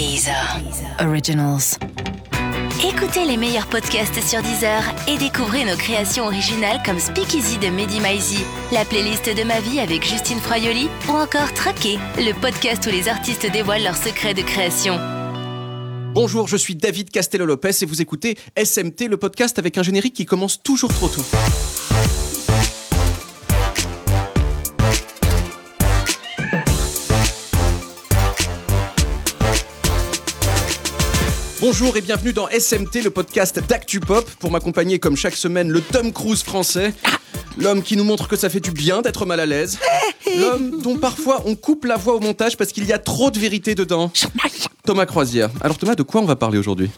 Deezer. Originals. Écoutez les meilleurs podcasts sur Deezer et découvrez nos créations originales comme Speakeasy de Mehdi Maizi, la playlist de ma vie avec Justine Froyoli ou encore Traqué, le podcast où les artistes dévoilent leurs secrets de création. Bonjour, je suis David Castello-Lopez et vous écoutez SMT, le podcast avec un générique qui commence toujours trop tôt. Bonjour et bienvenue dans SMT, le podcast d'ActuPop. Pour m'accompagner comme chaque semaine, le Tom Cruise français. L'homme qui nous montre que ça fait du bien d'être mal à l'aise. L'homme dont parfois on coupe la voix au montage parce qu'il y a trop de vérité dedans. Thomas Croisière. Alors Thomas, de quoi on va parler aujourd'hui?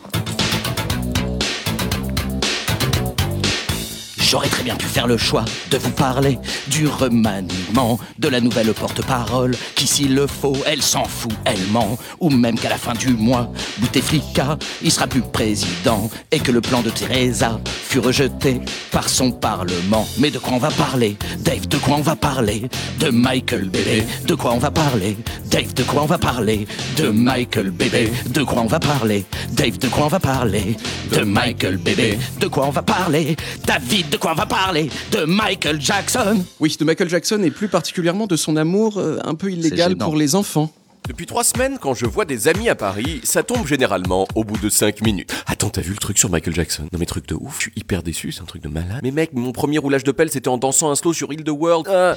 J'aurais très bien pu faire le choix de vous parler du remaniement de la nouvelle porte-parole qui, s'il le faut, elle s'en fout, elle ment. Ou même qu'à la fin du mois, Bouteflika, il sera plus président et que le plan de Teresa fut rejeté par son parlement. Mais de quoi on va parler? Dave, de quoi on va parler? De Michael Bébé. De quoi on va parler? Dave, de quoi on va parler? De Michael Bébé. De quoi on va parler? Dave, de quoi on va parler? De Michael Bébé. De quoi on va parler? David, de quoi on va parler De Michael Jackson Oui, de Michael Jackson et plus particulièrement de son amour euh, un peu illégal gênant. pour les enfants. Depuis trois semaines, quand je vois des amis à Paris, ça tombe généralement au bout de cinq minutes. Attends, t'as vu le truc sur Michael Jackson? Non mais truc de ouf, je suis hyper déçu, c'est un truc de malade. Mais mec, mon premier roulage de pelle, c'était en dansant un slow sur Hill the World. Ah.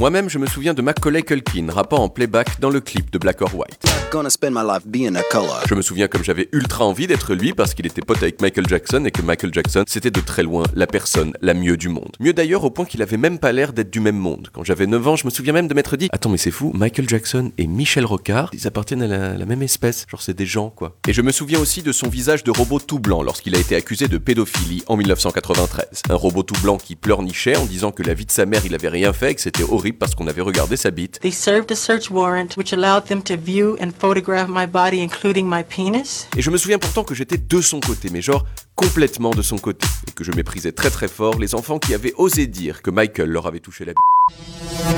Moi-même, je me souviens de Macaulay Culkin rappant en playback dans le clip de Black or White. gonna spend my life being a color. Je me souviens comme j'avais ultra envie d'être lui parce qu'il était pote avec Michael Jackson et que Michael Jackson, c'était de très loin la personne la mieux du monde. Mieux d'ailleurs au point qu'il avait même pas l'air d'être du même monde. Quand j'avais 9 ans, je me souviens même de m'être dit Attends, mais c'est fou, Michael Jackson et Michel Ils appartiennent à la, la même espèce. Genre, c'est des gens, quoi. Et je me souviens aussi de son visage de robot tout blanc lorsqu'il a été accusé de pédophilie en 1993. Un robot tout blanc qui pleurnichait en disant que la vie de sa mère, il avait rien fait et que c'était horrible parce qu'on avait regardé sa bite. They served a search warrant which allowed them to view and photograph my body, including my penis. Et je me souviens pourtant que j'étais de son côté, mais genre complètement de son côté, et que je méprisais très très fort les enfants qui avaient osé dire que Michael leur avait touché la b.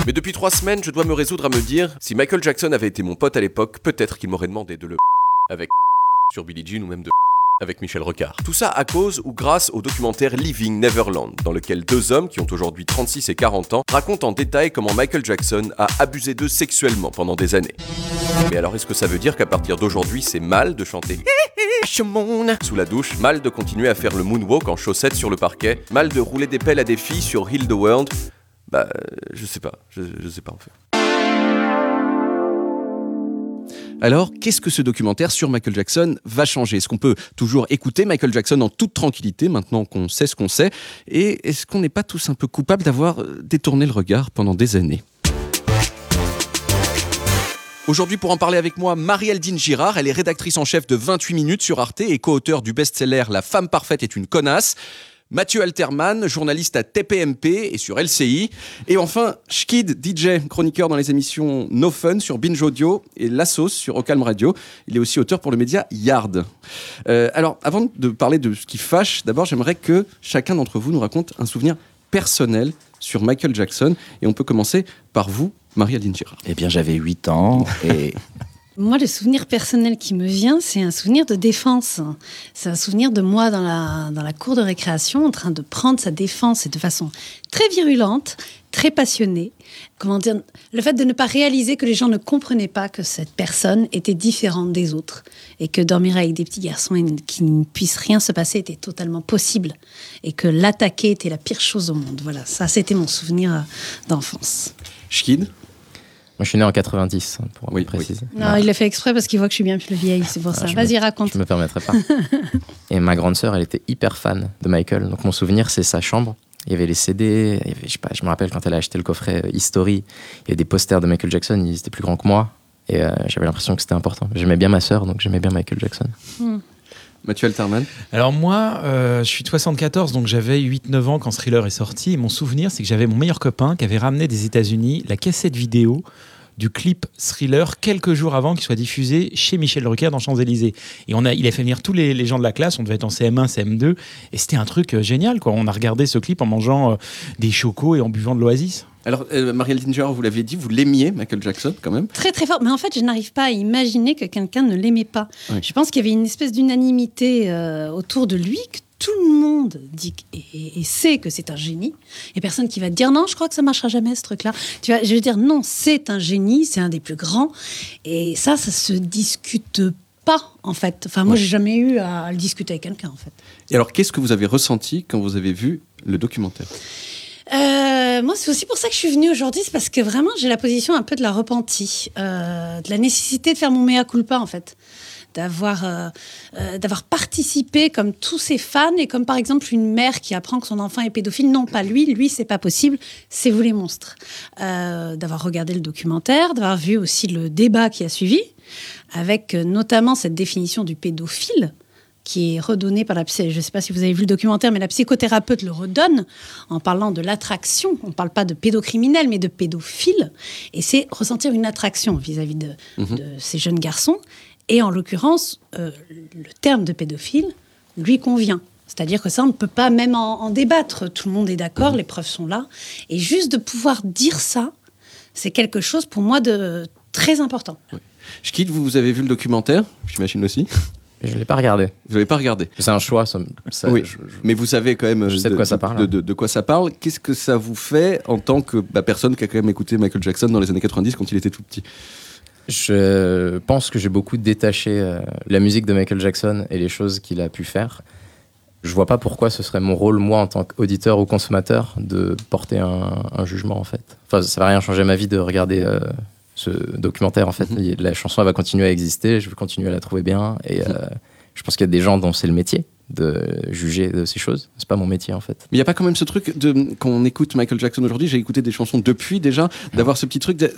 Mais depuis trois semaines, je dois me résoudre à me dire, si Michael Jackson avait été mon pote à l'époque, peut-être qu'il m'aurait demandé de le avec sur Billie Jean ou même de avec Michel Rocard. Tout ça à cause ou grâce au documentaire Living Neverland, dans lequel deux hommes qui ont aujourd'hui 36 et 40 ans racontent en détail comment Michael Jackson a abusé d'eux sexuellement pendant des années. Mais alors est-ce que ça veut dire qu'à partir d'aujourd'hui c'est mal de chanter? Sous la douche, mal de continuer à faire le moonwalk en chaussettes sur le parquet, mal de rouler des pelles à des filles sur Hill the World? Bah, euh, je sais pas, je, je sais pas en fait. Alors, qu'est-ce que ce documentaire sur Michael Jackson va changer? Est-ce qu'on peut toujours écouter Michael Jackson en toute tranquillité maintenant qu'on sait ce qu'on sait? Et est-ce qu'on n'est pas tous un peu coupables d'avoir euh, détourné le regard pendant des années? Aujourd'hui, pour en parler avec moi, Marie-Aldine Girard. Elle est rédactrice en chef de 28 minutes sur Arte et co-auteur du best-seller La femme parfaite est une connasse. Mathieu Alterman, journaliste à TPMP et sur LCI. Et enfin, Schkid, DJ, chroniqueur dans les émissions No Fun sur Binge Audio et La Sauce sur Ocalm Radio. Il est aussi auteur pour le média Yard. Euh, alors, avant de parler de ce qui fâche, d'abord, j'aimerais que chacun d'entre vous nous raconte un souvenir personnel sur Michael Jackson. Et on peut commencer par vous, Marie-Aldine Girard. Eh bien, j'avais 8 ans et Moi, le souvenir personnel qui me vient, c'est un souvenir de défense. C'est un souvenir de moi dans la, dans la cour de récréation en train de prendre sa défense et de façon très virulente, très passionnée. Comment dire Le fait de ne pas réaliser que les gens ne comprenaient pas que cette personne était différente des autres et que dormir avec des petits garçons et qu'il ne puisse rien se passer était totalement possible et que l'attaquer était la pire chose au monde. Voilà, ça, c'était mon souvenir euh, d'enfance. Schkid Moi, je suis né en 90, hein, pour Oui, préciser. Non, il l'a fait exprès parce qu'il voit que je suis bien plus vieille, c'est pour ça. Ah, je Vas-y, raconte. Je me permettrai pas. et ma grande sœur, elle était hyper fan de Michael. Donc mon souvenir, c'est sa chambre. Il y avait les CD. il y avait- je, sais pas, je me rappelle quand elle a acheté le coffret euh, History, il y avait des posters de Michael Jackson. Ils étaient plus grands que moi. Et euh, j'avais l'impression que c'était important. J'aimais bien ma sœur, donc j'aimais bien Michael Jackson. Mathieu Alterman Alors moi, euh, je suis de 74, donc j'avais 8-9 ans quand Thriller est sorti. Et mon souvenir, c'est que j'avais mon meilleur copain qui avait ramené des États-Unis la cassette vidéo du clip Thriller quelques jours avant qu'il soit diffusé chez Michel Drucker dans Champs-Élysées. Et on a, il a fait venir tous les, les gens de la classe, on devait être en CM1, CM2, et c'était un truc euh, génial. Quoi. On a regardé ce clip en mangeant euh, des chocos et en buvant de l'oasis. Alors, euh, Marielle Dinger, vous l'aviez dit, vous l'aimiez, Michael Jackson, quand même. Très très fort. Mais en fait, je n'arrive pas à imaginer que quelqu'un ne l'aimait pas. Oui. Je pense qu'il y avait une espèce d'unanimité euh, autour de lui, que tout le monde dit et sait que c'est un génie. Et personne qui va te dire non, je crois que ça marchera jamais ce truc-là. Tu vois, je veux dire non, c'est un génie, c'est un des plus grands. Et ça, ça se discute pas en fait. Enfin, moi, Ouais. j'ai jamais eu à le discuter avec quelqu'un en fait. Et alors, qu'est-ce que vous avez ressenti quand vous avez vu le documentaire? Euh, moi, c'est aussi pour ça que je suis venue aujourd'hui, c'est parce que vraiment, j'ai la position un peu de la repentie, euh, de la nécessité de faire mon mea culpa, en fait. D'avoir euh, euh, d'avoir participé comme tous ces fans, et comme par exemple une mère qui apprend que son enfant est pédophile. Non, pas lui, lui, c'est pas possible, c'est vous les monstres. Euh, d'avoir regardé le documentaire, d'avoir vu aussi le débat qui a suivi, avec euh, notamment cette définition du pédophile qui est redonnée par la psy. Je ne sais pas si vous avez vu le documentaire, mais la psychothérapeute le redonne en parlant de l'attraction. On ne parle pas de pédocriminel, mais de pédophile. Et c'est ressentir une attraction vis-à-vis de, de ces jeunes garçons. Et en l'occurrence, euh, le terme de pédophile lui convient. C'est-à-dire que ça, on ne peut pas même en, en débattre. Tout le monde est d'accord, les preuves sont là. Et juste de pouvoir dire ça, c'est quelque chose pour moi de très important. Je quitte, vous avez vu le documentaire, j'imagine aussi. Je l'ai pas regardé. Vous l'avez pas regardé C'est un choix. Ça, ça- Oui, je- je- mais vous savez quand même Je sais de quoi ça parle. de, de- de quoi ça parle. Qu'est-ce que ça vous fait en tant que bah, personne qui a quand même écouté Michael Jackson dans les années 90 quand il était tout petit? Je pense que j'ai beaucoup détaché euh, la musique de Michael Jackson et les choses qu'il a pu faire. Je vois pas pourquoi ce serait mon rôle, moi, en tant qu'auditeur ou consommateur, de porter un, un jugement, en fait. Enfin, ça va rien changer à ma vie de regarder euh, ce documentaire, en fait. Mhm. La chanson, elle va continuer à exister, je vais continuer à la trouver bien. Et euh, je pense qu'il y a des gens dont c'est le métier de juger de ces choses. C'est pas mon métier, en fait. Mais il n'y a pas quand même ce truc de quand on écoute Michael Jackson aujourd'hui, j'ai écouté des chansons depuis déjà, d'avoir ce petit truc de.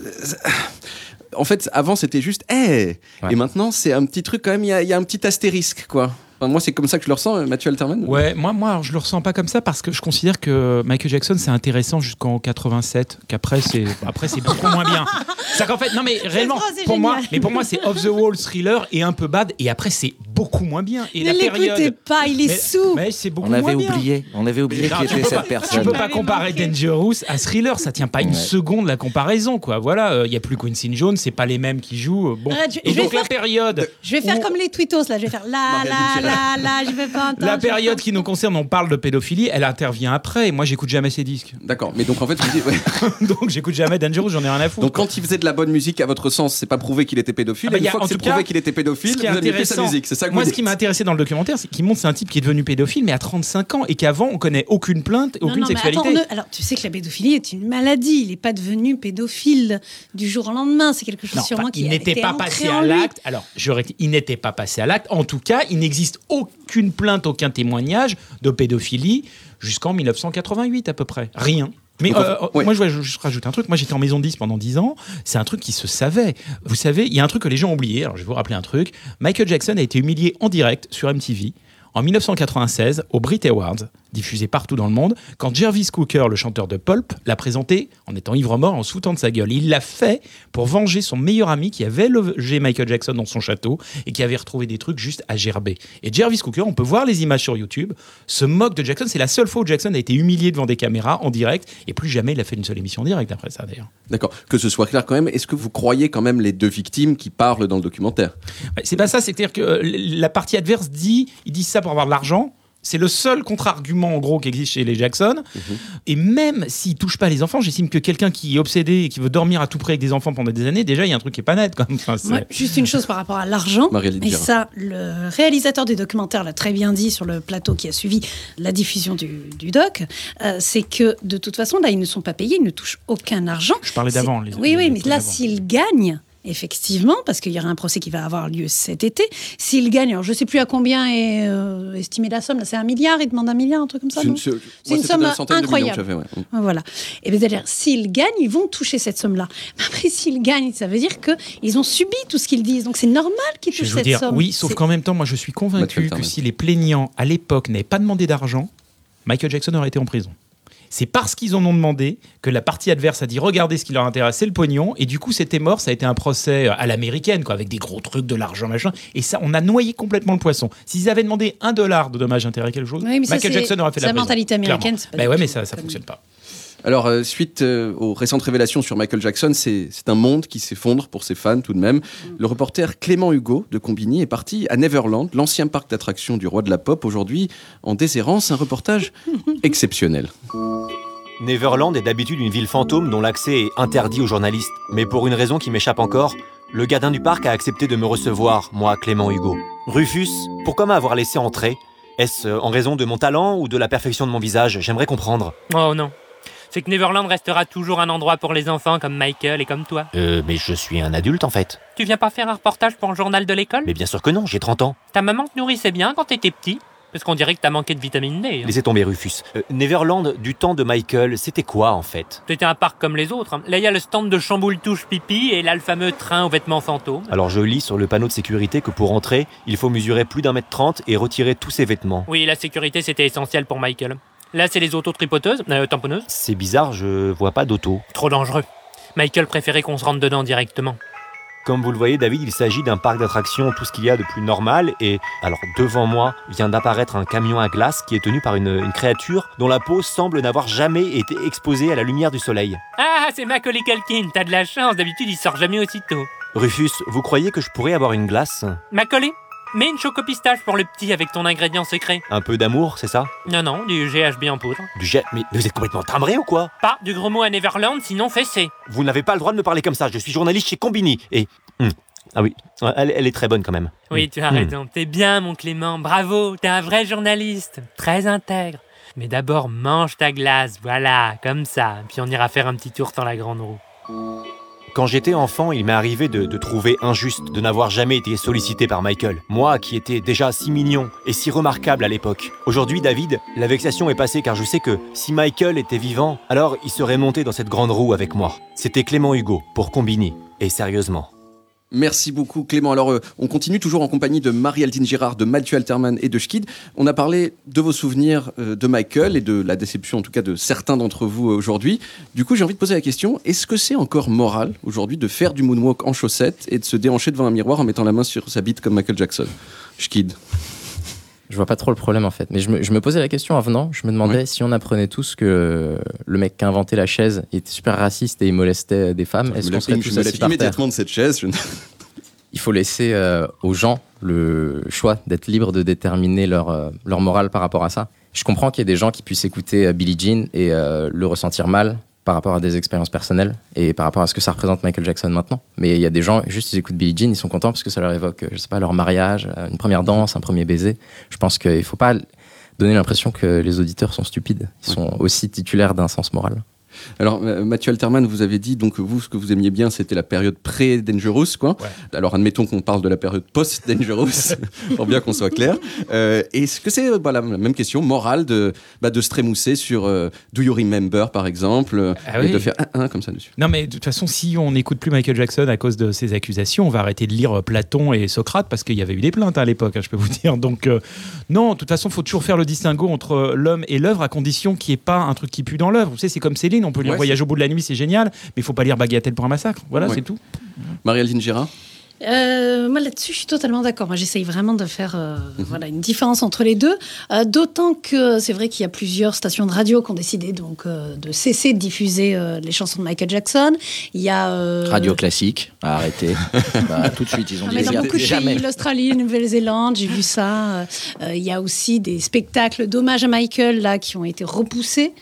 En fait, avant c'était juste hey Ouais. et maintenant c'est un petit truc quand même, il y, y a un petit astérisque quoi. Enfin, moi c'est comme ça que je le ressens, euh, Mathieu Alterman. Ouais, moi, moi, alors, je le ressens pas comme ça parce que je considère que Michael Jackson c'est intéressant jusqu'en 87, qu'après c'est après c'est beaucoup moins bien. C'est qu'en fait, non mais réellement, pour moi, mais pour moi c'est off the wall, thriller et un peu bad et après c'est beaucoup moins bien. Et ne la l'écoutez période, pas, il est mais, sous. mais c'est beaucoup On avait moins bien. oublié, on avait oublié Non, qui tu était cette pas- personne. Tu peux pas comparer manqué. Dangerous à Thriller, ça tient pas une Ouais. seconde la comparaison quoi. Voilà, il y a plus Quincy Jones, c'est pas les mêmes qui jouent. Bon. Arrête, je- et je vais donc la faire- période Je vais faire où- comme les tweetos là, je vais faire la la la la, je vais pas entendre. la je vais période qui nous concerne, on parle de pédophilie, elle intervient après. Et moi, j'écoute jamais ces disques. D'accord, mais donc en fait, vous dites, ouais. Donc, j'écoute jamais Dangerous, j'en ai rien à foutre. donc quand il faisait de la bonne musique, à votre sens, c'est pas prouvé qu'il était pédophile. Ah bah, et une a- fois en que c'est tout cas, prouvé qu'il était Ce pédophile, qui est vous plus sa intéressant, musique. C'est ça que moi, vous ce qui dites. m'a intéressé dans le documentaire, c'est qu'il montre c'est un type qui est devenu pédophile, mais à 35 ans, et qu'avant, on connaît aucune plainte, Non, aucune non, mais sexualité. attends, ne- alors tu sais que la pédophilie est une maladie. Il n'est pas devenu pédophile du jour au lendemain. C'est quelque chose Non, sûrement enfin, qui il a n'était été pas ancré passé en à lui. l'acte. Alors, je il n'était pas passé à l'acte. En tout cas, il n'existe aucune plainte, aucun témoignage de pédophilie jusqu'en 1988 à peu près. Rien. Mais euh, moi, je voudrais juste rajouter un truc. Moi, j'étais en maison de 10 pendant 10 ans. C'est un truc qui se savait. Vous savez, il y a un truc que les gens ont oublié. Alors, je vais vous rappeler un truc. Michael Jackson a été humilié en direct sur MTV en 1996 au Brit Awards, diffusé partout dans le monde, quand Jervis Cooker, le chanteur de Pulp, l'a présenté en étant ivre-mort, en se foutant de sa gueule. Il l'a fait pour venger son meilleur ami qui avait logé Michael Jackson dans son château et qui avait retrouvé des trucs juste à gerber. Et Jervis Cooker, on peut voir les images sur YouTube, se moque de Jackson. C'est la seule fois où Jackson a été humilié devant des caméras en direct et plus jamais il a fait une seule émission en direct après ça d'ailleurs. D'accord, que ce soit clair quand même. Est-ce que vous croyez quand même les deux victimes qui parlent dans le documentaire? C'est pas ça, c'est-à-dire que euh, la partie adverse dit, ils disent ça pour avoir de l'argent. C'est le seul contre-argument en gros qui existe chez les Jackson. Mhm. Et même s'ils touchent pas les enfants, j'estime que quelqu'un qui est obsédé et qui veut dormir à tout près avec des enfants pendant des années, déjà il y a un truc qui est pas net. Quand même. Enfin, c'est- Ouais, juste une chose par rapport à l'argent. Et ça, le réalisateur du documentaire l'a très bien dit sur le plateau qui a suivi la diffusion du, du doc. euh, c'est que de toute façon, là, ils ne sont pas payés, ils ne touchent aucun argent. Je parlais d'avant, les- Oui, les- oui, les mais là, s'ils gagnent. Effectivement, parce qu'il y aura un procès qui va avoir lieu cet été. S'ils gagnent, alors je ne sais plus à combien est euh, estimée la somme, là c'est un milliard, ils demandent un milliard, un truc comme ça. non C'est C'est moi, une somme millions incroyable. ouais. Voilà. Et bien, c'est-à-dire, s'ils gagnent, ils vont toucher cette somme-là. Mais Après, s'ils gagnent, ça veut dire qu'ils ont subi tout ce qu'ils disent. Donc, c'est normal qu'ils touchent cette dire, somme. oui, sauf C'est- qu'en même temps, moi je suis convaincu que si les plaignants à l'époque n'avaient pas demandé d'argent, Michael Jackson aurait été en prison. C'est parce qu'ils en ont demandé que la partie adverse a dit regardez ce qui leur intéresse, c'est le pognon. Et du coup, c'était mort. Ça a été un procès à l'américaine, quoi, avec des gros trucs, de l'argent, machin. Et ça, on a noyé complètement le poisson. S'ils avaient demandé un dollar de dommage intérêt quelque chose, Oui, ça, Michael Jackson aurait fait c'est la la mentalité américaine, pas Bah ouais, mais ça, ça fonctionne pas. Alors, euh, suite euh, aux récentes révélations sur Michael Jackson, c'est un monde qui s'effondre pour ses fans tout de même. Le reporter Clément Hugo de Combini est parti à Neverland, l'ancien parc d'attractions du roi de la pop, aujourd'hui en déshérence. Un reportage exceptionnel. Neverland est d'habitude une ville fantôme dont l'accès est interdit aux journalistes. Mais pour une raison qui m'échappe encore, le gardien du parc a accepté de me recevoir, moi, Clément Hugo. Rufus, pourquoi m'avoir laissé entrer Est-ce en raison de mon talent ou de la perfection de mon visage? J'aimerais comprendre. Oh non. C'est que Neverland restera toujours un endroit pour les enfants comme Michael et comme toi. Euh, mais je suis un adulte en fait. Tu viens pas faire un reportage pour le journal de l'école? Mais bien sûr que non, j'ai 30 ans. Ta maman te nourrissait bien quand t'étais petit Parce qu'on dirait que t'as manqué de vitamine D. hein. Laissez tomber Rufus. Euh, Neverland, du temps de Michael, c'était quoi en fait? C'était un parc comme les autres. hein. Là, il y a le stand de chamboule-touche pipi et là, le fameux train aux vêtements fantômes. Alors je lis sur le panneau de sécurité que pour entrer, il faut mesurer plus d'un mètre trente et retirer tous ses vêtements. Oui, la sécurité, c'était essentiel pour Michael. Là, c'est les auto-tripoteuses, euh, tamponneuses. C'est bizarre, je vois pas d'auto. Trop dangereux. Michael préférait qu'on se rentre dedans directement. Comme vous le voyez, David, il s'agit d'un parc d'attractions, tout ce qu'il y a de plus normal. Et alors, devant moi vient d'apparaître un camion à glace qui est tenu par une, une créature dont la peau semble n'avoir jamais été exposée à la lumière du soleil. Ah, c'est Macaulay Culkin, t'as de la chance, d'habitude, il sort jamais aussitôt. Rufus, vous croyez que je pourrais avoir une glace? Macaulay, mets une chocopistache pour le petit avec ton ingrédient secret. Un peu d'amour, c'est ça? Non, non, du GHB en poudre. Du jet Mais vous êtes complètement timbré ou quoi? Pas du gros mot à Neverland, sinon fessé. Vous n'avez pas le droit de me parler comme ça, je suis journaliste chez Combini. Et... hum, Ah oui, elle, elle est très bonne quand même. Oui, tu as Hmm. raison. T'es bien, mon Clément. Bravo, t'es un vrai journaliste. Très intègre. Mais d'abord, mange ta glace, voilà, comme ça. Puis on ira faire un petit tour dans la grande roue. Quand j'étais enfant, il m'est arrivé de, trouver injuste de n'avoir jamais été sollicité par Michael. Moi qui étais déjà si mignon et si remarquable à l'époque. Aujourd'hui, David, la vexation est passée car je sais que si Michael était vivant, alors il serait monté dans cette grande roue avec moi. C'était Clément Hugo pour Combini. Et sérieusement. Merci beaucoup Clément. Alors euh, on continue toujours en compagnie de Marie-Aldine Girard, de Mathieu Alterman et de Schkid. On a parlé de vos souvenirs euh, de Michael et de la déception en tout cas de certains d'entre vous euh, aujourd'hui. Du coup j'ai envie de poser la question, est-ce que c'est encore moral aujourd'hui de faire du moonwalk en chaussettes et de se déhancher devant un miroir en mettant la main sur sa bite comme Michael Jackson? Schkid. Je vois pas trop le problème en fait. Mais je me, je me posais la question en venant. Je me demandais si on apprenait tous que le mec qui a inventé la chaise était super raciste et il molestait des femmes. Est-ce qu'on serait tous assis par immédiatement de cette chaise. je Il faut laisser euh, aux gens le choix d'être libres de déterminer leur, euh, leur morale par rapport à ça. Je comprends qu'il y ait des gens qui puissent écouter euh, Billie Jean et euh, le ressentir mal par rapport à des expériences personnelles et par rapport à ce que ça représente Michael Jackson maintenant. Mais il y a des gens, juste ils écoutent Billie Jean, ils sont contents parce que ça leur évoque, euh, je sais pas, leur mariage, euh, une première danse, un premier baiser. Je pense qu'il faut pas donner l'impression que les auditeurs sont stupides. Ils sont aussi titulaires d'un sens moral. Alors euh, Mathieu Alterman, vous avez dit donc vous ce que vous aimiez bien c'était la période pré-Dangerous quoi. Alors admettons qu'on parle de la période post-Dangerous pour bien qu'on soit clair. Euh, Est-ce que c'est bah, la même question morale de bah, de se trémousser sur euh, Do You Remember par exemple euh, Ah et oui. de faire un, un comme ça dessus? Non, mais de toute façon, si on n'écoute plus Michael Jackson à cause de ces accusations, on va arrêter de lire Platon et Socrate parce qu'il y avait eu des plaintes à l'époque, hein, je peux vous dire. Donc, euh, non, de toute façon, il faut toujours faire le distinguo entre l'homme et l'œuvre à condition qu'il n'y ait pas un truc qui pue dans l'œuvre. Vous savez, c'est comme Céline, on peut lire Ouais, Voyage au bout de la nuit, c'est génial, mais il faut pas lire Bagatelle pour un massacre. Voilà, Ouais. c'est tout. Marie-Aldine Gérard Euh, moi là-dessus, je suis totalement d'accord. Moi, j'essaye vraiment de faire euh, Mhm. voilà une différence entre les deux. Euh, D'autant que c'est vrai qu'il y a plusieurs stations de radio qui ont décidé donc euh, de cesser de diffuser les chansons de Michael Jackson. Il y a Radio classique, à arrêter. Bah, tout de suite, ils ont Ah, dit dans beaucoup de pays, l'Australie, la Nouvelle-Zélande, j'ai vu ça. Il y a aussi des spectacles d'hommage à Michael là qui ont été repoussés.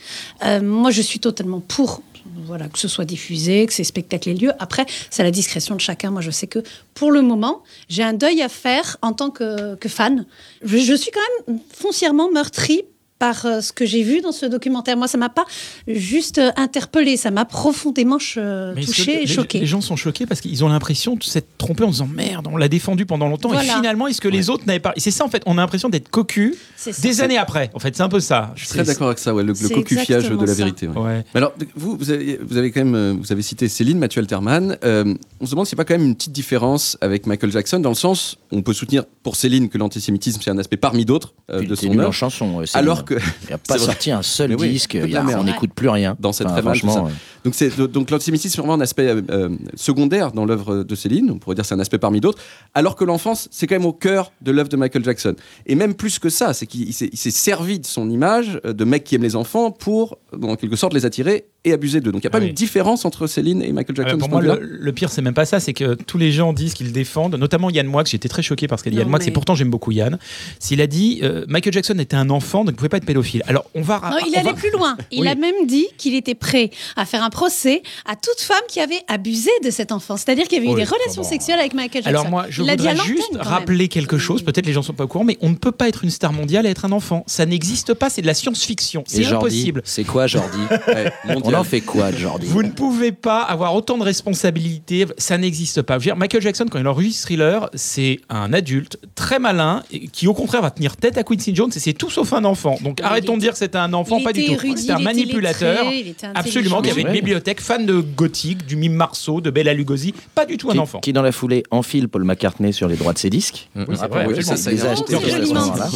Moi, je suis totalement pour. Voilà, que ce soit diffusé, que ces spectacles aient lieu. Après, c'est la discrétion de chacun. Moi, je sais que pour le moment, j'ai un deuil à faire en tant que, que fan. Je, je suis quand même foncièrement meurtrie par euh, ce que j'ai vu dans ce documentaire. Moi, ça m'a pas juste euh, interpellée, ça m'a profondément touchée et les, choquée. les gens sont choqués parce qu'ils ont l'impression de s'être trompés en disant merde, on l'a défendu pendant longtemps et Voilà. finalement, est-ce que les autres n'avaient pas. Et c'est ça, en fait, on a l'impression d'être cocu C'est ça. des années après. En fait, c'est un peu ça. Je suis très d'accord avec ça, ouais, le, le cocufiage de la vérité. ouais. Ouais. Mais alors, vous, vous avez, vous avez quand même, euh, vous avez cité Céline, Mathieu Alterman. Euh, on se demande s'il n'y a pas quand même une petite différence avec Michael Jackson, dans le sens, on peut soutenir pour Céline que l'antisémitisme c'est un aspect parmi d'autres euh, de son œuvre. chanson. Céline. Alors Il n'a pas C'est vrai. sorti un seul oui, disque, y a- on n'écoute plus rien. dans cette Enfin, franchement, ça. Donc c'est donc l'antisémitisme c'est vraiment un aspect euh, euh, secondaire dans l'œuvre de Céline. On pourrait dire que c'est un aspect parmi d'autres. Alors que l'enfance c'est quand même au cœur de l'œuvre de Michael Jackson. Et même plus que ça, c'est qu'il il s'est servi de son image euh, de mec qui aime les enfants pour en quelque sorte les attirer et abuser d'eux. Donc il n'y a pas Ah oui. une différence entre Céline et Michael Jackson. Euh, de pour moi, le, le pire, c'est même pas ça, c'est que tous les gens disent qu'ils défendent, notamment Yann Moix, j'étais très choqué parce qu'il y a Non, Yann Moix, mais- et pourtant j'aime beaucoup Yann. S'il a dit euh, Michael Jackson était un enfant, donc il pouvait pas être pédophile. Alors on va. Non, il on allait va- plus loin. Il Oui. a même dit qu'il était prêt à faire un procès à toute femme qui avait abusé de cet enfant. C'est-à-dire qu'il y avait eu Oui, des relations bon. sexuelles avec Michael Jackson. Alors moi, je il voudrais juste rappeler quelque chose. Peut-être les gens sont pas au courant, mais on ne peut pas être une star mondiale et être un enfant. Ça n'existe pas. C'est de la science-fiction. C'est impossible. C'est quoi Jordi? Ouais, On en fait quoi Jordi Vous ne pouvez pas avoir autant de responsabilités, ça n'existe pas. Je veux dire, Michael Jackson, quand il enregistre Thriller, c'est un adulte très malin qui, au contraire, va tenir tête à Quincy Jones et c'est tout sauf un enfant. Donc Il arrêtons de dire que c'était un enfant, il pas du tout. C'était un il était manipulateur. lettré, il était Absolument, qui avait une bibliothèque, fan de gothique, du mime Marceau, de Bella Lugosi, pas du tout un enfant. qui, dans la foulée enfile Paul McCartney sur les droits de ses disques.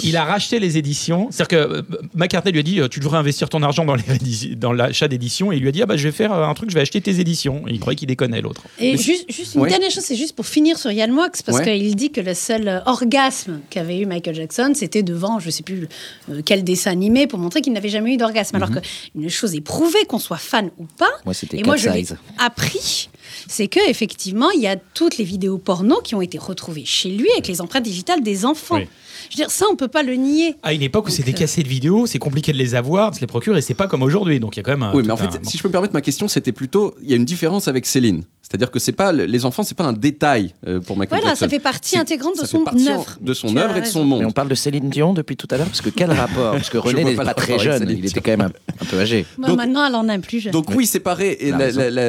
Il les a racheté les éditions. C'est-à-dire que euh, McCartney lui a dit euh, Tu devrais investir ton argent dans l'achat d'éditions. Et il lui a dit ah, bah, Je vais faire euh, un truc, je vais acheter tes éditions. Et il croyait qu'il déconnait l'autre. Et juste, juste une Ouais. dernière chose, c'est juste pour finir sur Yann Moix, parce Ouais. qu'il dit que le seul euh, orgasme qu'avait eu Michael Jackson, c'était devant, je sais plus euh, quel dessin animé, pour montrer qu'il n'avait jamais eu d'orgasme. Alors qu'une chose est prouvée, qu'on soit fan ou pas, Moi, c'était et moi je l'ai appris, c'est que effectivement, il y a toutes les vidéos porno qui ont été retrouvées chez lui avec les empreintes digitales des enfants. Oui. Je veux dire, ça, on peut pas le nier. À une époque où c'était euh, cassé de vidéos, c'est compliqué de les avoir, de se les procurer. Et c'est pas comme aujourd'hui. Donc il y a quand même. un- Oui, mais en fait, un- si je peux me permettre, ma question, c'était plutôt, il y a une différence avec Céline. C'est-à-dire que c'est pas les enfants, c'est pas un détail euh, pour Michael Voilà, Jackson. ça fait partie intégrante de ça son œuvre. de son œuvre et de son monde. Mais on parle de Céline Dion depuis tout à l'heure, parce que quel rapport Parce que René n'est pas très jeune, il était quand même un, un peu âgé. Donc- maintenant, elle en a un plus jeune. Donc oui, séparer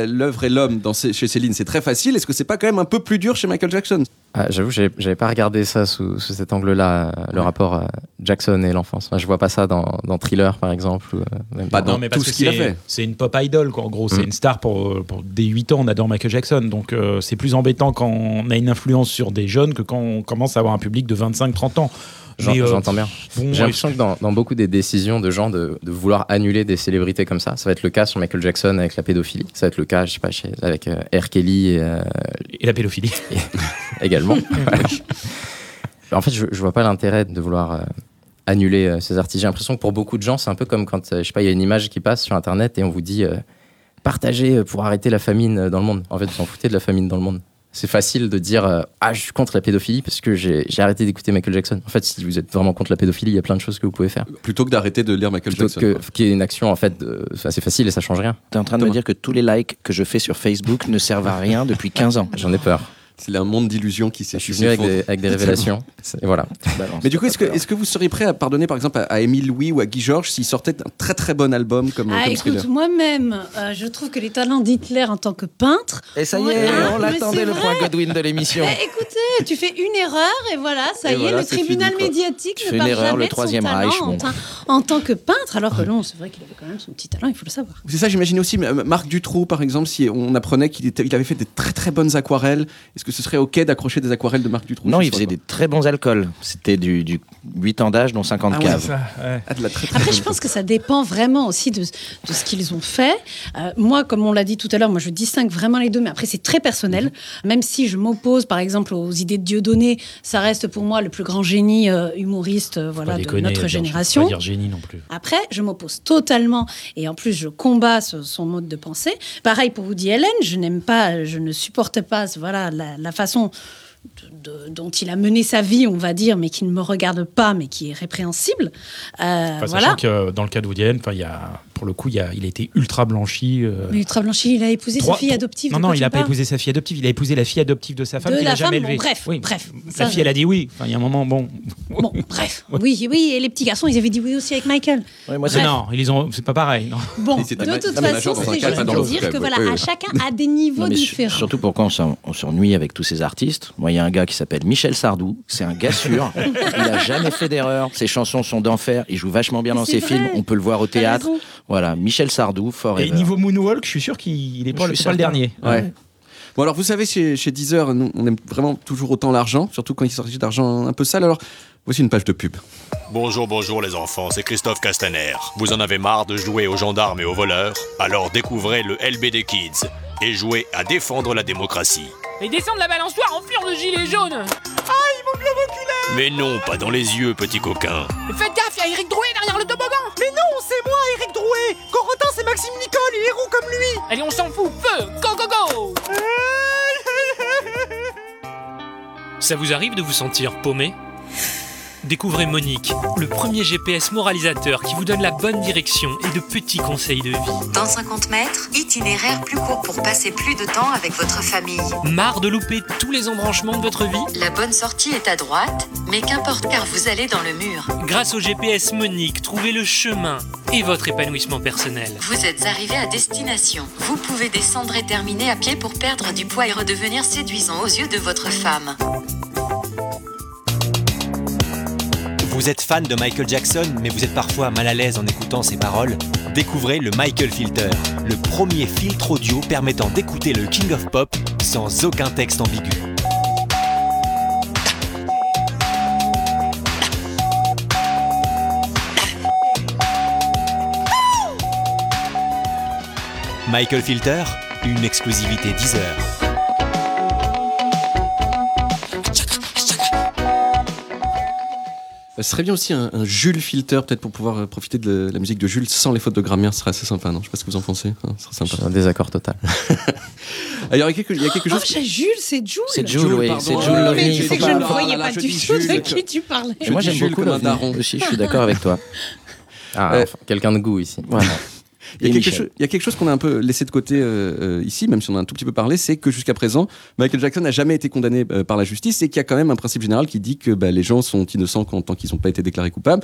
l'œuvre et l'homme chez Céline, c'est très facile. Est-ce que c'est pas quand même un peu plus dur chez Michael Jackson? Ah, J'avoue, j'avais pas regardé ça sous, sous cet angle-là, euh, le rapport à Jackson et l'enfance. Enfin, je vois pas ça dans, dans Thriller, par exemple. Ou, euh, même Pas dans- dans mais tout ce qu'il a fait. C'est une pop idol, quoi. En gros, c'est Mm. une star pour, pour dès 8 ans. On adore Michael Jackson. Donc, euh, c'est plus embêtant quand on a une influence sur des jeunes que quand on commence à avoir un public de 25-30 ans. Euh, J'entends bien. bon, J'ai l'impression que dans, dans beaucoup des décisions de gens de, de vouloir annuler des célébrités comme ça, ça va être le cas sur Michael Jackson avec la pédophilie. Ça va être le cas, je sais pas, chez- avec euh, R. Kelly et, euh, et la pédophilie. également. en fait, je, je vois pas l'intérêt de vouloir euh, annuler ces artistes. J'ai l'impression que pour beaucoup de gens, c'est un peu comme quand, je sais pas, il y a une image qui passe sur Internet et on vous dit partagez pour arrêter la famine dans le monde. En fait, vous s'en foutez de la famine dans le monde. C'est facile de dire euh, ah je suis contre la pédophilie parce que j'ai arrêté d'écouter Michael Jackson. En fait, si vous êtes vraiment contre la pédophilie, il y a plein de choses que vous pouvez faire. Plutôt que d'arrêter de lire Michael Plutôt Jackson. que y ait une action en fait assez facile et ça change rien. T'es en train de me dire que tous les likes que je fais sur Facebook ne servent à rien depuis 15 ans. J'en ai peur. C'est un monde d'illusions qui s'est Je suis venu avec des, avec des révélations. Et voilà. Mais du coup, est-ce que, est que vous seriez prêt à pardonner par exemple à, à Émile Louis ou à Guy Georges s'ils sortaient un très très bon album comme, Ah, comme écoute, moi-même, euh, je trouve que les talents d'Hitler en tant que peintre. Et ça y est, on l'attendait le point Godwin de l'émission. Eh, écoutez, tu fais une erreur et voilà, ça Et y voilà, est, le tribunal fini, médiatique Tu ne fais une parle erreur, jamais le de son Troisième talent Reich, en, bon. tant- en tant que peintre, alors que non, c'est vrai qu'il avait quand même son petit talent, il faut le savoir. C'est ça, j'imaginais aussi euh, Marc Dutroux, par exemple, si on apprenait qu'il il avait fait des très très bonnes aquarelles, est-ce que ce serait ok d'accrocher des aquarelles de Marc Dutroux Non, il faisait des très bons alcools. C'était du, du 8 ans d'âge, dont 50 Ah ouais, caves. ça, Ah, de la très, très Après, je pense que ça dépend vraiment aussi de, de ce qu'ils ont fait. Euh, moi, comme on l'a dit tout à l'heure, moi, je distingue vraiment les deux, mais après, c'est très personnel. Mhm. Même si je m'oppose, par exemple, aux idées de Dieudonné, ça reste pour moi le plus grand génie euh, humoriste euh, voilà, de déconner, notre génération. pas dire génie non plus. Après, je m'oppose totalement et en plus je combats ce- son mode de pensée. Pareil pour Woody Allen, je n'aime pas, je ne supporte pas voilà la, la façon de- dont il a mené sa vie, on va dire, mais qui ne me regarde pas, mais qui est répréhensible. Euh, Enfin, voilà. Sachant que euh, dans le cas de Woody Allen, enfin, il y a, pour le coup, il, y a, il a été ultra blanchi. euh, Mais Ultra Blanchi, il a épousé trois- sa fille adoptive. Non, non, il n'a pas épousé sa fille adoptive. Il a épousé la fille adoptive de sa femme De qu'il la n'a jamais femme, bon, élevée. bref, Oui. bref. La fille, elle a dit oui. Enfin, il y a un moment, bon. Bon, bref. Oui, oui, et les petits garçons, ils avaient dit oui aussi avec Michael. Ouais, moi, Non, ils ont, c'est pas pareil. Non. Bon, de toute façon, c'est juste dire que voilà, chacun a des niveaux différents. surtout pourquoi on s'en- on s'ennuie avec tous ces artistes. Moi, il y a un gars qui s'appelle Michel Sardou. C'est un gars sûr. il a jamais fait d'erreur. Ses chansons sont d'enfer. Il joue vachement bien dans ses films. On peut le voir au théâtre. Voilà, Michel Sardou, Et forever. niveau Moonwalk, je suis sûr qu'il n'est pas, pas le dernier. Ouais. Bon, alors vous savez, chez, chez Deezer, nous, on aime vraiment toujours autant l'argent, surtout quand il s'agit d'argent un peu sale. Alors, voici une page de pub. Bonjour, bonjour les enfants, c'est Christophe Castaner. Vous en avez marre de jouer aux gendarmes et aux voleurs? Alors découvrez le LBD Kids et jouez à défendre la démocratie. Et descends de la balançoire en furent de gilet jaune. Aïe, mon globe oculaire Mais non, pas dans les yeux, petit coquin. Faites gaffe, il y a Eric Drouet derrière le toboggan. Mais non, c'est moi, Eric Drouet. Corotin, c'est Maxime Nicole, il est roux comme lui. Allez, on s'en fout, feu Go, go, go. Ça vous arrive de vous sentir paumé? Découvrez Monique, le premier GPS moralisateur qui vous donne la bonne direction et de petits conseils de vie. Dans 50 mètres, itinéraire plus court pour passer plus de temps avec votre famille. Marre de louper tous les embranchements de votre vie La bonne sortie est à droite, mais qu'importe car vous allez dans le mur. Grâce au GPS Monique, trouvez le chemin et votre épanouissement personnel. Vous êtes arrivé à destination. Vous pouvez descendre et terminer à pied pour perdre du poids et redevenir séduisant aux yeux de votre femme. Vous êtes fan de Michael Jackson, mais vous êtes parfois mal à l'aise en écoutant ses paroles? Découvrez le Michael Filter, le premier filtre audio permettant d'écouter le King of Pop sans aucun texte ambigu. Michael Filter, une exclusivité 10 heures. Ce serait bien aussi un, un Jules Filter, peut-être pour pouvoir euh, profiter de la musique de Jules sans les fautes de grammaire, ce serait assez sympa, non? Je sais pas ce que vous en pensez. hein, ce serait sympa. Un désaccord total. Alors, il y a quelque, il y a quelque Oh, chose. j'ai Jules, c'est Jules. C'est Jules, oui, pardon. c'est Oh, Jules mais Lovely. C'est Faut que je ne voyais pas je du tout de Jules. qui tu parlais. Et moi j'aime Jules beaucoup comme un daron. aussi, je suis d'accord avec toi. Ah, Euh, enfin, quelqu'un de goût ici. Voilà. Il y, a quelque chose, il y a quelque chose qu'on a un peu laissé de côté euh, euh, ici, même si on en a un tout petit peu parlé, c'est que jusqu'à présent, Michael Jackson n'a jamais été condamné euh, par la justice et qu'il y a quand même un principe général qui dit que bah, les gens sont innocents quand- tant qu'ils n'ont pas été déclarés coupables.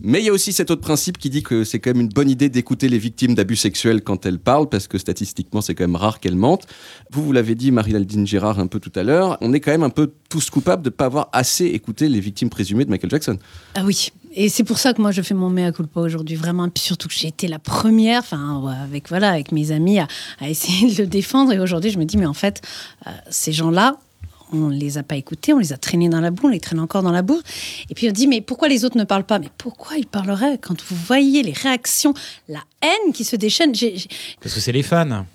Mais il y a aussi cet autre principe qui dit que c'est quand même une bonne idée d'écouter les victimes d'abus sexuels quand elles parlent, parce que statistiquement, c'est quand même rare qu'elles mentent. Vous, vous l'avez dit, Marie-Aldine Gérard, un peu tout à l'heure, on est quand même un peu tous coupables de ne pas avoir assez écouté les victimes présumées de Michael Jackson. Ah oui, et c'est pour ça que moi je fais mon mea culpa aujourd'hui, vraiment. Et puis surtout que j'ai été la première, enfin avec voilà, avec mes amis à, essayer de le défendre. Et aujourd'hui, je me dis mais en fait, euh, ces gens-là, on les a pas écoutés, on les a traînés dans la boue, on les traîne encore dans la boue. Et puis on dit mais pourquoi les autres ne parlent pas? Mais pourquoi ils parleraient? Quand vous voyez les réactions, la haine qui se déchaîne j'ai- Parce que c'est les fans.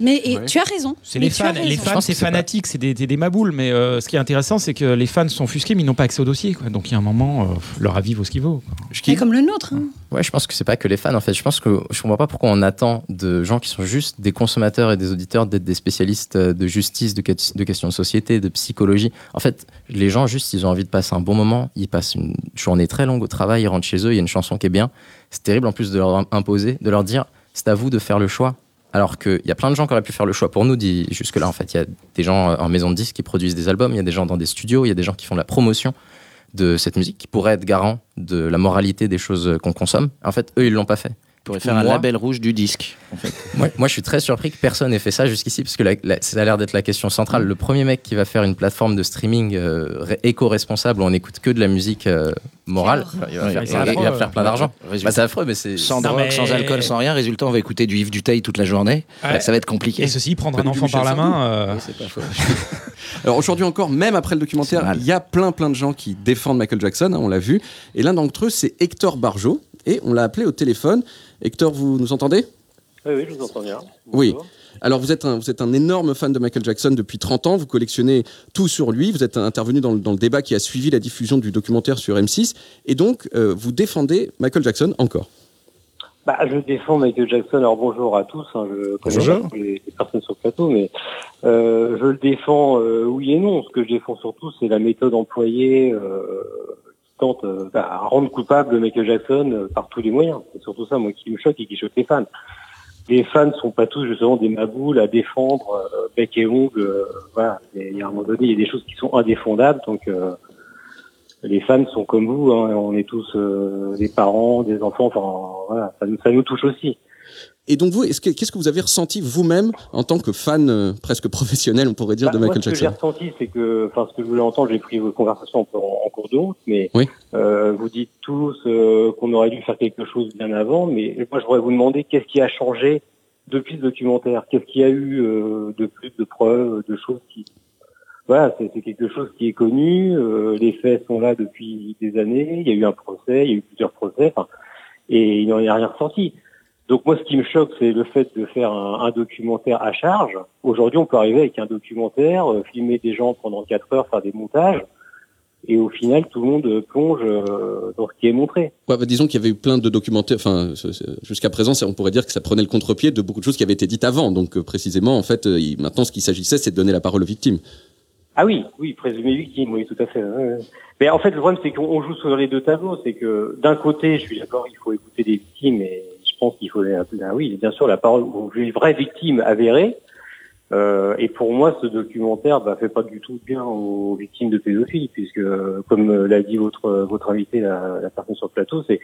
Mais et Ouais. tu as raison. C'est les fans. Les raison. fans, c'est fanatique, c'est des, des, des maboules. Mais euh, ce qui est intéressant, c'est que les fans sont offusqués, mais ils n'ont pas accès au dossier. Quoi. Donc il y a un moment, euh, leur avis vaut ce qu'il vaut. quoi. C'est comme le nôtre. hein. Ouais, je pense que c'est pas que les fans en fait. Je pense que je comprends pas pourquoi on attend de gens qui sont juste des consommateurs et des auditeurs d'être des spécialistes euh, de justice, de, que- de questions de société, de psychologie. En fait, les gens juste ils ont envie de passer un bon moment. Ils passent une journée très longue au travail, ils rentrent chez eux, il y a une chanson qui est bien. C'est terrible en plus de leur imposer, de leur dire c'est à vous de faire le choix. Alors qu'il y a plein de gens qui auraient pu faire le choix pour nous jusque-là. En fait, il y a des gens euh, en maison de disques qui produisent des albums, il y a des gens dans des studios, il y a des gens qui font la promotion de cette musique qui pourraient être garants de la moralité des choses qu'on consomme. En fait, eux, ils l'ont pas fait. Pourrait faire un label rouge du disque. En fait. Moi, moi, je suis très surpris que personne ait fait ça jusqu'ici, parce que la- la- ça a l'air d'être la question centrale. Le premier mec qui va faire une plateforme de streaming euh, éco-responsable où on n'écoute que de la musique euh, morale, il va, faire, c'est il va- il va affreux. faire plein d'argent. Bah, c'est affreux, mais c'est. Sans drogue, mais- sans alcool, sans rien. Résultat, on va écouter du Yves Duteil toute la journée. Ouais. Ça va être compliqué. Et ceci, prendre un enfant par la main. euh, Alors aujourd'hui encore, même après le documentaire, il y a plein plein de gens qui défendent Michael Jackson, hein, on l'a vu. Et l'un d'entre eux, c'est Hector Barjot. Et on l'a appelé au téléphone. Hector, vous nous entendez? Oui, oui, je vous entends bien. Oui. Alors vous êtes, un, vous êtes un énorme fan de Michael Jackson depuis 30 ans, vous collectionnez tout sur lui, vous êtes intervenu dans le, dans le débat qui a suivi la diffusion du documentaire sur M6, et donc euh, vous défendez Michael Jackson encore. Bah, je défends Michael Jackson. Alors bonjour à tous. hein, je connais Bonjour. pas les, les personnes sur le plateau, mais euh, je le défends euh, oui et non. Ce que je défends surtout, c'est la méthode employée euh, euh, bah, à rendre coupable Michael Jackson euh, par tous les moyens. C'est surtout ça, moi, qui me choque et qui choque les fans. Les fans ne sont pas tous justement des maboules à défendre euh, bec et ongle. euh, voilà. Il y a un moment donné, il y a des choses qui sont indéfendables, donc. euh, les fans sont comme vous, hein, on est tous euh, des parents, des enfants, enfin voilà, ça, ça nous touche aussi. Et donc vous, est-ce que- qu'est-ce que vous avez ressenti vous-même en tant que fan euh, presque professionnel, on pourrait dire, Bah, de moi, Michael ce que j'ai Jackson? ressenti, c'est que, enfin, ce que je voulais entendre, j'ai pris vos conversations en, en cours de route, mais Oui. euh, vous dites tous euh, qu'on aurait dû faire quelque chose bien avant, mais moi, je voudrais vous demander qu'est-ce qui a changé depuis ce documentaire? Qu'est-ce qu'il y a eu euh, de plus de preuves, de choses qui voilà, c'est quelque chose qui est connu. euh, les faits sont là depuis des années. Il y a eu un procès, il y a eu plusieurs procès, et il n'en est rien ressorti. Donc moi, ce qui me choque, c'est le fait de faire un, un documentaire à charge. Aujourd'hui, on peut arriver avec un documentaire, euh, filmer des gens pendant quatre heures, faire des montages, et au final, tout le monde euh, plonge euh, dans ce qui est montré. Ouais, bah, disons qu'il y avait eu plein de documentaires. Enfin, jusqu'à présent, on pourrait dire que ça prenait le contre-pied de beaucoup de choses qui avaient été dites avant. Donc, précisément, en fait, maintenant, ce qu'il s'agissait, c'est de donner la parole aux victimes. Ah oui, oui, présumé victime, oui, tout à fait. Mais en fait, le problème, c'est qu'on on joue sur les deux tableaux. C'est que d'un côté, je suis d'accord, il faut écouter des victimes, et pense qu'il faut, ah oui, bien sûr, la parole aux vraies victimes avérées. Euh, et pour moi, ce documentaire bah, fait pas du tout bien aux victimes de pédophilie, puisque, euh, comme euh, l'a dit votre votre invité, la, la personne sur le plateau, c'est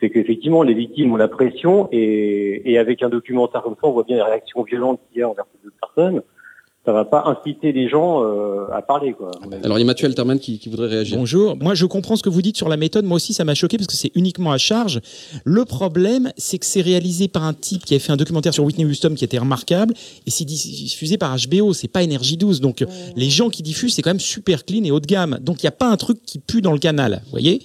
c'est qu'effectivement les victimes ont la pression, et, et avec un documentaire comme ça, on voit bien les réactions violentes qu'il y a envers ces deux personnes. Ça va pas inciter les gens euh, à parler, quoi. Alors, il y a Mathieu Alterman qui, qui voudrait réagir. Bonjour. Moi, je comprends ce que vous dites sur la méthode. Moi aussi, ça m'a choqué parce que c'est uniquement à charge. Le problème, c'est que c'est réalisé par un type qui a fait un documentaire sur Whitney Houston qui était remarquable et c'est diffusé par HBO. C'est pas Énergie 12. Donc, les gens qui diffusent, c'est quand même super clean et haut de gamme. Donc, il n'y a pas un truc qui pue dans le canal. Vous voyez?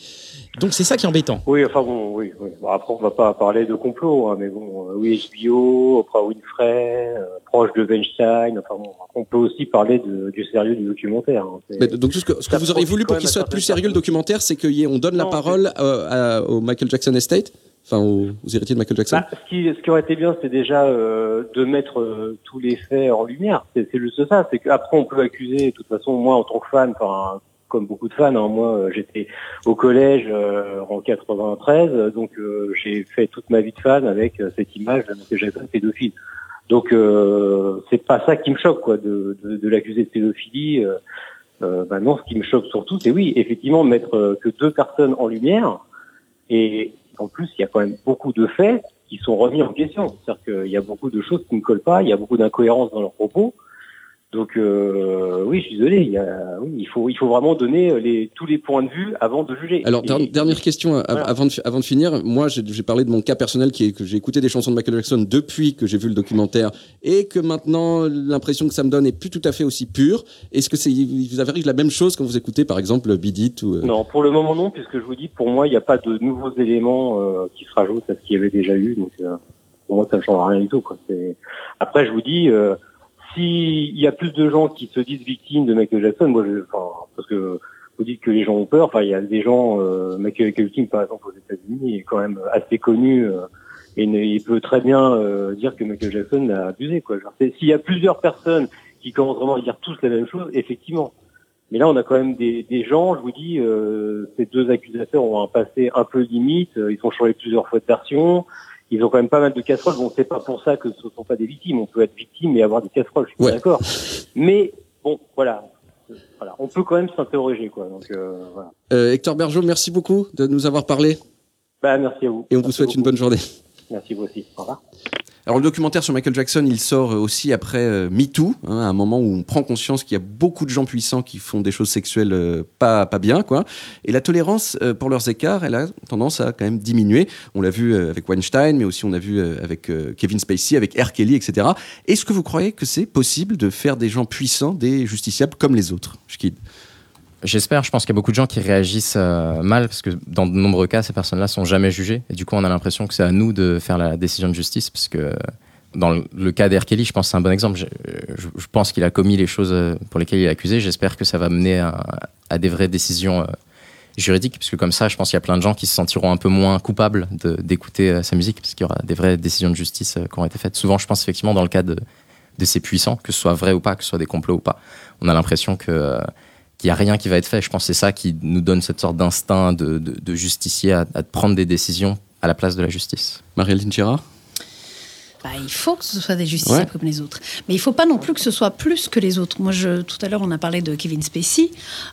Donc, c'est ça qui est embêtant. Oui, enfin bon, oui, oui. Bon, après, on va pas parler de complot, hein, mais bon, euh, oui, HBO, Oprah Winfrey, euh, proche de Weinstein, enfin bon, on peut aussi parler de, du sérieux du documentaire. hein. Mais donc, ce que, ce que vous auriez voulu pour qu'il soit plus sérieux, le documentaire, c'est qu'on donne la parole euh, à- au Michael Jackson Estate, enfin, aux, aux héritiers de Michael Jackson? Bah, ce, qui, ce qui aurait été bien, c'est déjà euh, de mettre tous les faits en lumière. C'est c'est juste ça. C'est qu'après, on peut accuser. De toute façon, moi, en tant que fan, enfin, comme beaucoup de fans, hein, moi, euh, j'étais au collège euh, en 93, euh, donc euh, j'ai fait toute ma vie de fan avec euh, cette image de Michael Jackson pédophile. Donc, euh, c'est pas ça qui me choque, quoi, de, de, de l'accuser de pédophilie. Bah non, ce qui me choque surtout, c'est oui, effectivement, mettre que deux personnes en lumière. Et en plus, il y a quand même beaucoup de faits qui sont remis en question. C'est-à-dire qu'il y a beaucoup de choses qui ne collent pas, il y a beaucoup d'incohérences dans leurs propos. Donc euh, oui, je suis désolé, il, y a, oui, il faut il faut vraiment donner les, tous les points de vue avant de juger. Alors, Et- dernière question euh, Voilà. avant, de, avant de finir. Moi, j'ai parlé de mon cas personnel qui est que j'ai écouté des chansons de Michael Jackson depuis que j'ai vu le documentaire et que maintenant l'impression que ça me donne est plus tout à fait aussi pure. Est-ce que c'est vous arrive la même chose quand vous écoutez par exemple Beat It ou euh, Non, pour le moment non, puisque je vous dis, pour moi, il n'y a pas de nouveaux éléments euh, qui se rajoutent à ce qu'il y avait déjà eu. Donc euh, pour moi, ça ne change rien du tout. Quoi. Après, je vous dis, euh, s'il y a plus de gens qui se disent victimes de Michael Jackson, moi, je, enfin, parce que vous dites que les gens ont peur. Enfin, il y a des gens, euh, Michael Jackson, par exemple, aux États-Unis, est quand même assez connu. euh, et il peut très bien euh, dire que Michael Jackson a abusé. Quoi. S'il y a plusieurs personnes qui commencent vraiment à dire tous la même chose, effectivement. Mais là, on a quand même des, des gens, je vous dis, euh, ces deux accusateurs ont un passé un peu limite, euh, ils ont changé plusieurs fois de version, ils ont quand même pas mal de casseroles. Bon, c'est pas pour ça que ce sont pas des victimes, on peut être victime et avoir des casseroles, je suis Ouais. d'accord. Mais bon, voilà. Voilà, on peut quand même s'interroger, quoi. Donc euh, voilà. Euh, Hector Bergeau, merci beaucoup de nous avoir parlé Bah, merci à vous. et on vous souhaite une bonne journée. Merci vous aussi. Au revoir. Alors le documentaire sur Michael Jackson, il sort euh, aussi après euh, MeToo, hein, à un moment où on prend conscience qu'il y a beaucoup de gens puissants qui font des choses sexuelles euh, pas pas bien, quoi. Et la tolérance euh, pour leurs écarts, elle a tendance à quand même diminuer. On l'a vu avec Weinstein, mais aussi on a vu avec Kevin Spacey, avec R. Kelly, etc. Est-ce que vous croyez que c'est possible de faire des gens puissants des justiciables comme les autres Schkid? J'espère, je pense qu'il y a beaucoup de gens qui réagissent euh, mal parce que dans de nombreux cas, ces personnes-là sont jamais jugées. Et du coup, on a l'impression que c'est à nous de faire la décision de justice parce que dans le- cas d'R. Kelly, je pense que c'est un bon exemple. Je, pense qu'il a commis les choses euh, pour lesquelles il est accusé. J'espère que ça va mener à, des vraies décisions euh, juridiques parce que comme ça, je pense qu'il y a plein de gens qui se sentiront un peu moins coupables d'écouter sa musique parce qu'il y aura des vraies décisions de justice qui auront été faites. Souvent, je pense effectivement dans le cas de, ces puissants, que ce soit vrai ou pas, que ce soit des complots ou pas, on a l'impression que qu'il n'y a rien qui va être fait. Je pense que c'est ça qui nous donne cette sorte d'instinct de, justicier à, à prendre des décisions à la place de la justice. Marie-Hélène Girard? Bah, il faut que ce soit des justiciables Ouais. comme les autres. Mais il faut pas non plus que ce soit plus que les autres. Moi, je, tout à l'heure, on a parlé de Kevin Spacey.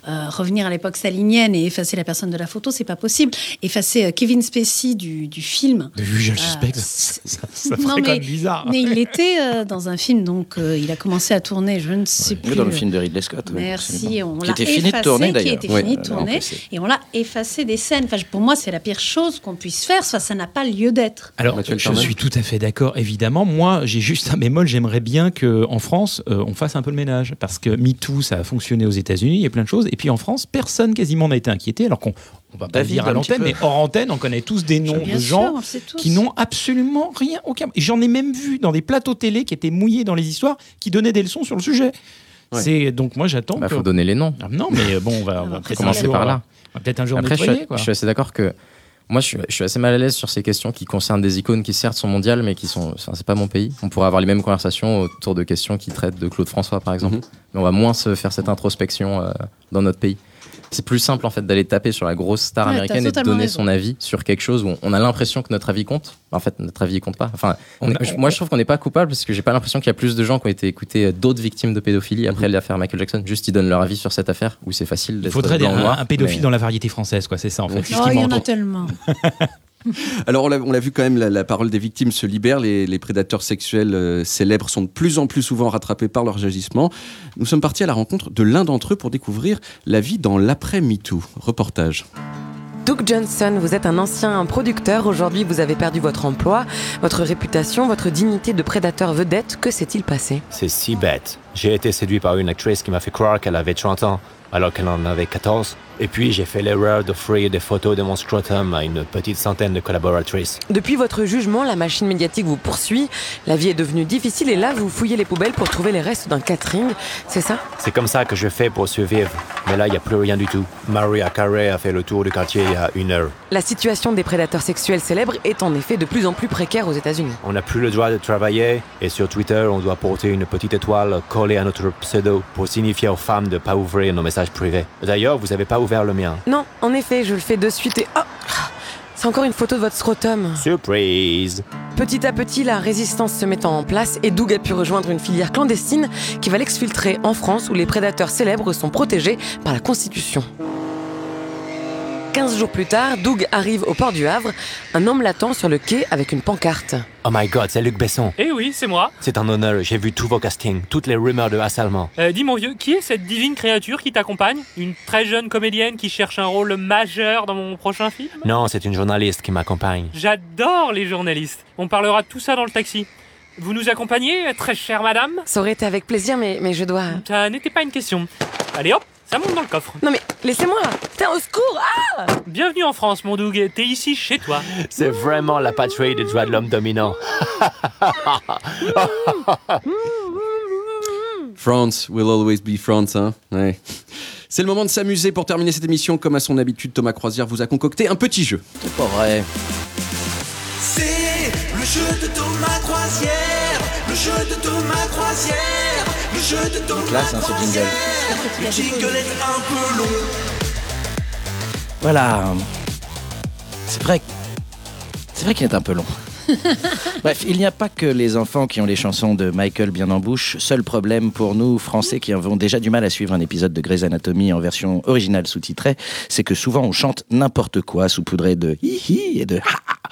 Euh, revenir à l'époque stalinienne et effacer la personne de la photo, c'est pas possible. Effacer euh, Kevin Spacey du, du film. De Usual Euh, Suspect, ça, ça Non, quand mais- même bizarre. Mais il était euh, dans un film, donc euh, il a commencé à tourner, je ne sais plus. dans le film de Ridley Scott. oui, Merci, on Qui l'a était fini de effacé, tourner qui d'ailleurs. était Ouais, fini de tourner, et on l'a effacé des scènes. Enfin, pour moi, c'est la pire chose qu'on puisse faire. Soit ça n'a pas lieu d'être. Alors, je suis tout à fait d'accord, évidemment. Évidemment, moi, j'ai juste un bémol. J'aimerais bien qu'en France, euh, on fasse un peu le ménage. Parce que MeToo, ça a fonctionné aux États-Unis, il y a plein de choses. Et puis en France, personne quasiment n'a été inquiété, alors qu'on. On va pas David, dire à l'antenne, mais hors antenne, on connaît tous des noms Bien de sûr, gens qui n'ont absolument rien, aucun. J'en ai même vu dans des plateaux télé qui étaient mouillés dans les histoires, qui donnaient des leçons sur le sujet. Ouais. C'est donc moi j'attends. Bah, que- faut donner les noms. Ah, non, mais bon, on va, on va commencer par là. on va peut-être un jour Après, nettoyer. quoi. je suis assez d'accord que moi, je suis, je suis assez mal à l'aise sur ces questions qui concernent des icônes qui certes sont mondiales, mais qui sont, enfin, c'est pas mon pays. On pourrait avoir les mêmes conversations autour de questions qui traitent de Claude François, par exemple, Mhm. mais on va moins se faire cette introspection euh, dans notre pays. C'est plus simple en fait d'aller taper sur la grosse star Ouais, américaine et de donner raison. son avis sur quelque chose où on a l'impression que notre avis compte. En fait, notre avis compte pas. Enfin, on est- je- moi, je trouve qu'on n'est pas coupable parce que j'ai pas l'impression qu'il y a plus de gens qui ont été écoutés euh, d'autres victimes de pédophilie après l'affaire Michael Jackson. Juste, ils donnent leur avis sur cette affaire où c'est facile Il faudrait des- un, noir, un pédophile mais- dans la variété française, quoi. C'est ça en fait. Oh, il y en a tellement. Alors on l'a vu quand même, la, la parole des victimes se libère, les, les prédateurs sexuels euh, célèbres sont de plus en plus souvent rattrapés par leurs agissements. Nous sommes partis à la rencontre de l'un d'entre eux pour découvrir la vie dans l'après-MeToo. Reportage. Doug Johnson, vous êtes un ancien producteur. Aujourd'hui, vous avez perdu votre emploi, votre réputation, votre dignité de prédateur vedette. Que s'est-il passé? C'est si bête. J'ai été séduit par une actrice qui m'a fait croire qu'elle avait 30 ans, alors qu'elle en avait 14. Et puis j'ai fait l'erreur d'offrir des photos de mon scrotum à une petite centaine de collaboratrices. Depuis votre jugement, la machine médiatique vous poursuit. La vie est devenue difficile et là, vous fouillez les poubelles pour trouver les restes d'un catering. C'est ça? C'est comme ça que je fais pour survivre. Mais là, il n'y a plus rien du tout. Maria Carey a fait le tour du quartier il y a une heure. La situation des prédateurs sexuels célèbres est en effet de plus en plus précaire aux États-Unis. On n'a plus le droit de travailler et sur Twitter, on doit porter une petite étoile collée à notre pseudo pour signifier aux femmes de ne pas ouvrir nos messages privés. D'ailleurs, vous n'avez pas ouvert le mien. Non, en effet, je le fais de suite et... Oh C'est encore une photo de votre scrotum. Surprise Petit à petit, la résistance se mettant en place et Doug a pu rejoindre une filière clandestine qui va l'exfiltrer en France où les prédateurs célèbres sont protégés par la Constitution. 15 jours plus tard, Doug arrive au port du Havre. Un homme l'attend sur le quai avec une pancarte. Oh my god, c'est Luc Besson. Eh oui, c'est moi. C'est un honneur, j'ai vu tous vos castings, toutes les rumeurs de harcèlement. Euh, dis mon vieux, qui est cette divine créature qui t'accompagne? Une très jeune comédienne qui cherche un rôle majeur dans mon prochain film? Non, c'est une journaliste qui m'accompagne. J'adore les journalistes. On parlera de tout ça dans le taxi. Vous nous accompagnez, très chère madame? Ça aurait été avec plaisir, mais, mais je dois... Ça n'était pas une question. Allez hop, ça monte dans le coffre. Non mais, laissez-moi Putain, au secours Ah Bienvenue en France, mon Doug. T'es ici chez toi. C'est vraiment la patrie des droits de l'homme dominant. France will always be France, hein Ouais. C'est le moment de s'amuser pour terminer cette émission. Comme à son habitude, Thomas Croisière vous a concocté un petit jeu. C'est pas vrai. C'est le jeu de Thomas Croisière, le jeu de Thomas Croisière, le jeu de Thomas classe, hein, ce jingle. Croisière. Le jingle est un peu long. Voilà. C'est vrai. C'est vrai qu'il est un peu long. Bref, il n'y a pas que les enfants qui ont les chansons de Michael bien en bouche. Seul problème pour nous, Français, qui avons déjà du mal à suivre un épisode de Grey's Anatomy en version originale sous-titrée, c'est que souvent on chante n'importe quoi, saupoudré de hi-hi et de ha-ha.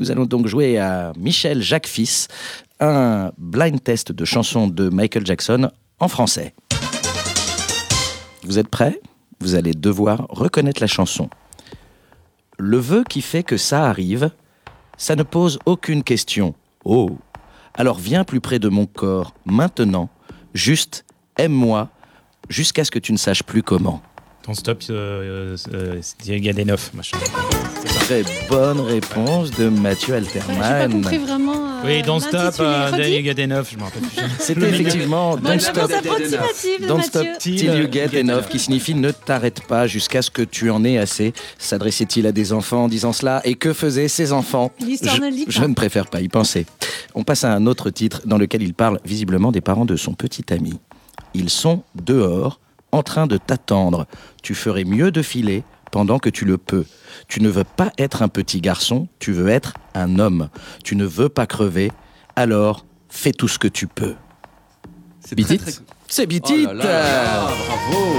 Nous allons donc jouer à Michel Jacques Fils, un blind test de chansons de Michael Jackson en français. Vous êtes prêts? Vous allez devoir reconnaître la chanson. Le vœu qui fait que ça arrive, ça ne pose aucune question. Oh Alors viens plus près de mon corps, maintenant, juste aime-moi, jusqu'à ce que tu ne saches plus comment. Ton stop, euh, euh, Gadenov, machin. Très bonne réponse de Mathieu J'ai pas Alterman. compris vraiment. euh, Oui, Don't Stop, Redis. Daniel Gadenov, je me rappelle plus. C'était effectivement Don't Stop, Don't stop till you get enough, qui signifie ne t'arrête pas jusqu'à ce que tu en aies assez. S'adressait-il à des enfants en disant cela Et que faisaient ces enfants? L'histoire je, ne préfère pas y penser. On passe à un autre titre dans lequel il parle visiblement des parents de son petit ami. Ils sont dehors, en train de t'attendre. Tu ferais mieux de filer pendant que tu le peux. Tu ne veux pas être un petit garçon, tu veux être un homme. Tu ne veux pas crever, alors fais tout ce que tu peux. C'est Beat très, C'est Beat Oh là It là là, bravo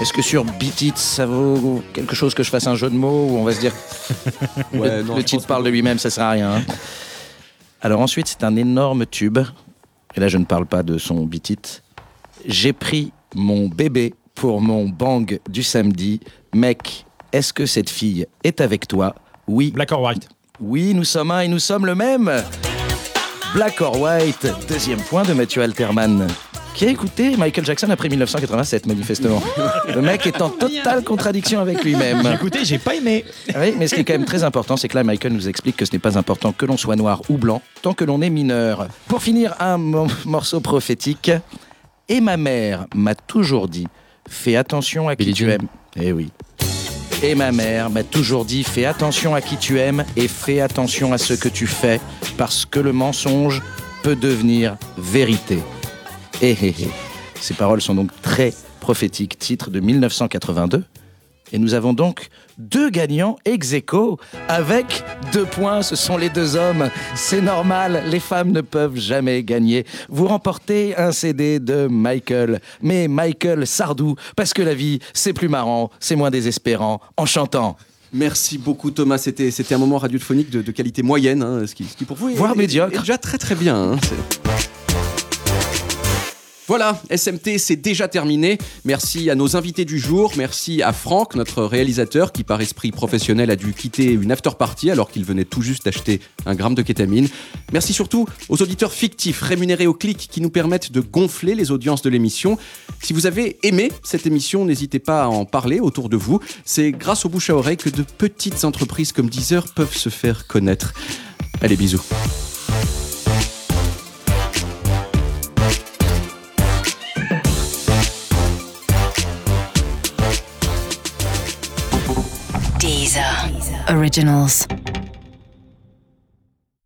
Est-ce que sur Beat It, ça vaut quelque chose que je fasse un jeu de mots ou on va se dire Ouais, le, non, le je titre parle de lui-même, ça sert à rien. hein. Alors ensuite, c'est un énorme tube. Et là, je ne parle pas de son Beat It. J'ai pris mon bébé pour mon bang du samedi. Mec, est-ce que cette fille est avec toi? Oui. Black or White? Oui, nous sommes un et nous sommes le même. Black or White, deuxième point de Mathieu Alterman. Qui a écouté Michael Jackson après 1987, manifestement? Le mec est en totale contradiction avec lui-même. J'ai écouté, j'ai pas aimé. Oui, mais ce qui est quand même très important, c'est que là, Michael nous explique que ce n'est pas important que l'on soit noir ou blanc, tant que l'on est mineur. Pour finir, un mo- morceau prophétique. Et ma mère m'a toujours dit, fais attention à qui tu aimes. Eh oui. Et ma mère m'a toujours dit, fais attention à qui tu aimes et fais attention à ce que tu fais, parce que le mensonge peut devenir vérité. Eh, eh, eh. Ces paroles sont donc très prophétiques, titre de 1982. Et nous avons donc deux gagnants ex aequo avec deux points. Ce sont les deux hommes. C'est normal, les femmes ne peuvent jamais gagner. Vous remportez un CD de Michael, mais Michael Sardou, parce que la vie, c'est plus marrant, c'est moins désespérant en chantant. Merci beaucoup Thomas, c'était c'était un moment radiophonique de, de qualité moyenne, hein, ce, qui, ce qui pour vous est, Voire est- médiocre. est déjà très très bien. hein, Voilà, SMT, c'est déjà terminé. Merci à nos invités du jour. Merci à Franck, notre réalisateur, qui par esprit professionnel a dû quitter une after party alors qu'il venait tout juste d'acheter un gramme de kétamine. Merci surtout aux auditeurs fictifs rémunérés au clic qui nous permettent de gonfler les audiences de l'émission. Si vous avez aimé cette émission, n'hésitez pas à en parler autour de vous. C'est grâce au bouche à oreille que de petites entreprises comme Deezer peuvent se faire connaître. Allez, bisous. Originals.